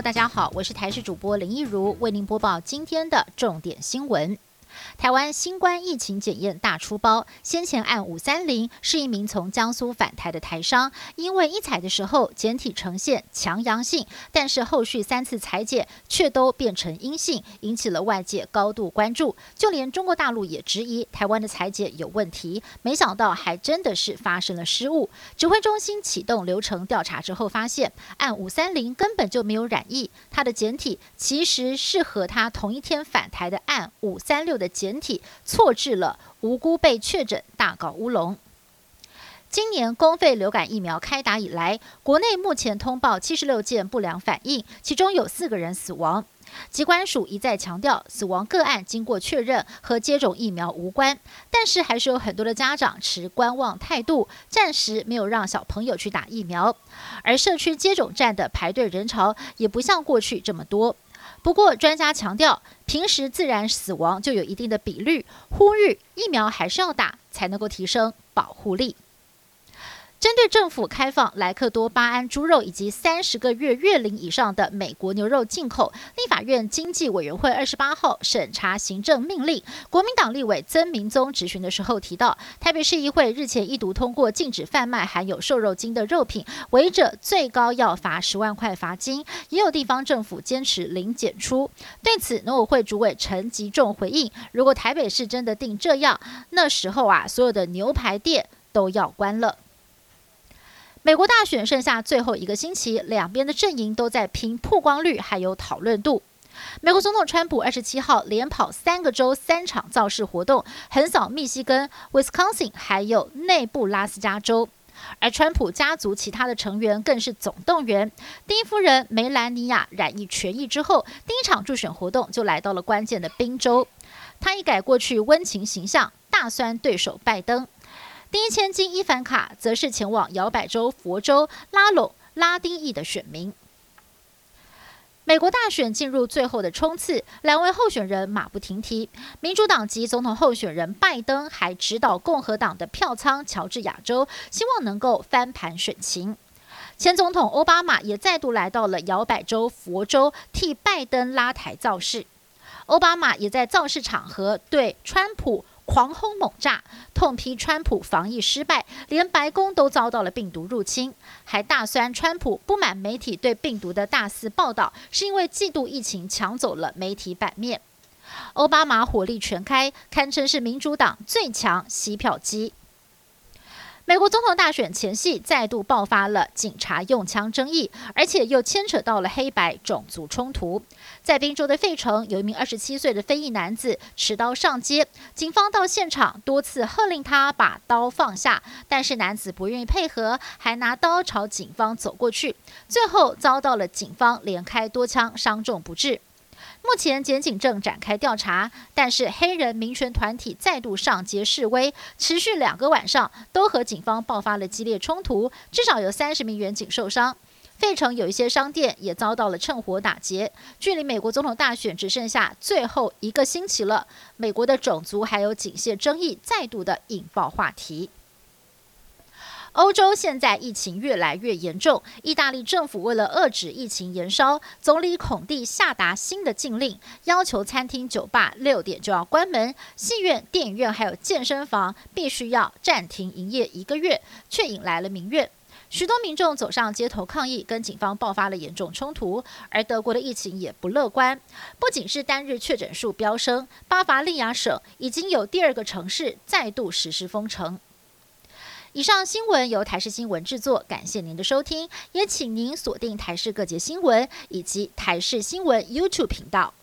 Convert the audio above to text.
大家好，我是台视主播林一如，为您播报今天的重点新闻。台湾新冠疫情检验大出包，先前案五三零是一名从江苏返台的台商，因为一采的时候检体呈现强阳性，但是后续三次采检却都变成阴性，引起了外界高度关注。就连中国大陆也质疑台湾的采检有问题，没想到还真的是发生了失误。指挥中心启动流程调查之后，发现案五三零根本就没有染疫，他的检体其实是和他同一天返台的案五三六。的简体错置了，无辜被确诊，大搞乌龙。今年公费流感疫苗开打以来，国内目前通报七十六件不良反应，其中有四个人死亡。机关署一再强调，死亡个案经过确认和接种疫苗无关，但是还是有很多的家长持观望态度，暂时没有让小朋友去打疫苗。而社区接种站的排队人潮也不像过去这么多。不过，专家强调，平时自然死亡就有一定的比率，呼吁疫苗还是要打，才能够提升保护力。针对政府开放莱克多巴胺猪肉以及三十个月月龄以上的美国牛肉进口，立法院经济委员会二十八号审查行政命令。国民党立委曾明宗质询的时候提到，台北市议会日前一读通过禁止贩卖含有瘦肉精的肉品，违者最高要罚十万块罚金。也有地方政府坚持零检出。对此，农委会主委陈吉仲回应：如果台北市真的定这样，那时候啊，所有的牛排店都要关了。美国大选剩下最后一个星期，两边的阵营都在拼曝光率还有讨论度。美国总统川普二十七号连跑三个州三场造势活动，横扫密西根、Wisconsin 还有内布拉斯加州。而川普家族其他的成员更是总动员。第一夫人梅兰妮亚染疫痊愈之后，第一场助选活动就来到了关键的宾州。他一改过去温情形象，大酸对手拜登。第一千金伊凡卡则是前往摇摆州佛州拉拢拉丁裔的选民。美国大选进入最后的冲刺，两位候选人马不停蹄。民主党籍总统候选人拜登还指导共和党的票仓乔治亚州，希望能够翻盘选情。前总统奥巴马也再度来到了摇摆州佛州，替拜登拉台造势。奥巴马也在造势场合对川普。狂轰猛炸，痛批川普防疫失败，连白宫都遭到了病毒入侵，还大酸川普不满媒体对病毒的大肆报道，是因为嫉妒疫情抢走了媒体版面。奥巴马火力全开，堪称是民主党最强洗票机。美国总统大选前夕，再度爆发了警察用枪争议，而且又牵扯到了黑白种族冲突。在宾州的费城，有一名二十七岁的非裔男子持刀上街，警方到现场多次喝令他把刀放下，但是男子不愿意配合，还拿刀朝警方走过去，最后遭到了警方连开多枪，伤重不治。目前检警正展开调查，但是黑人民权团体再度上街示威，持续两个晚上，都和警方爆发了激烈冲突，至少有三十名员警受伤。费城有一些商店也遭到了趁火打劫。距离美国总统大选只剩下最后一个星期了，美国的种族还有警械争议再度的引爆话题。欧洲现在疫情越来越严重，意大利政府为了遏制疫情延烧，总理孔蒂下达新的禁令，要求餐厅、酒吧六点就要关门，戏院、电影院还有健身房必须要暂停营业一个月，却引来了民怨。许多民众走上街头抗议，跟警方爆发了严重冲突。而德国的疫情也不乐观，不仅是单日确诊数飙升，巴伐利亚省已经有第二个城市再度实施封城。以上新闻由台视新闻制作，感谢您的收听，也请您锁定台视各节新闻以及台视新闻 YouTube 频道。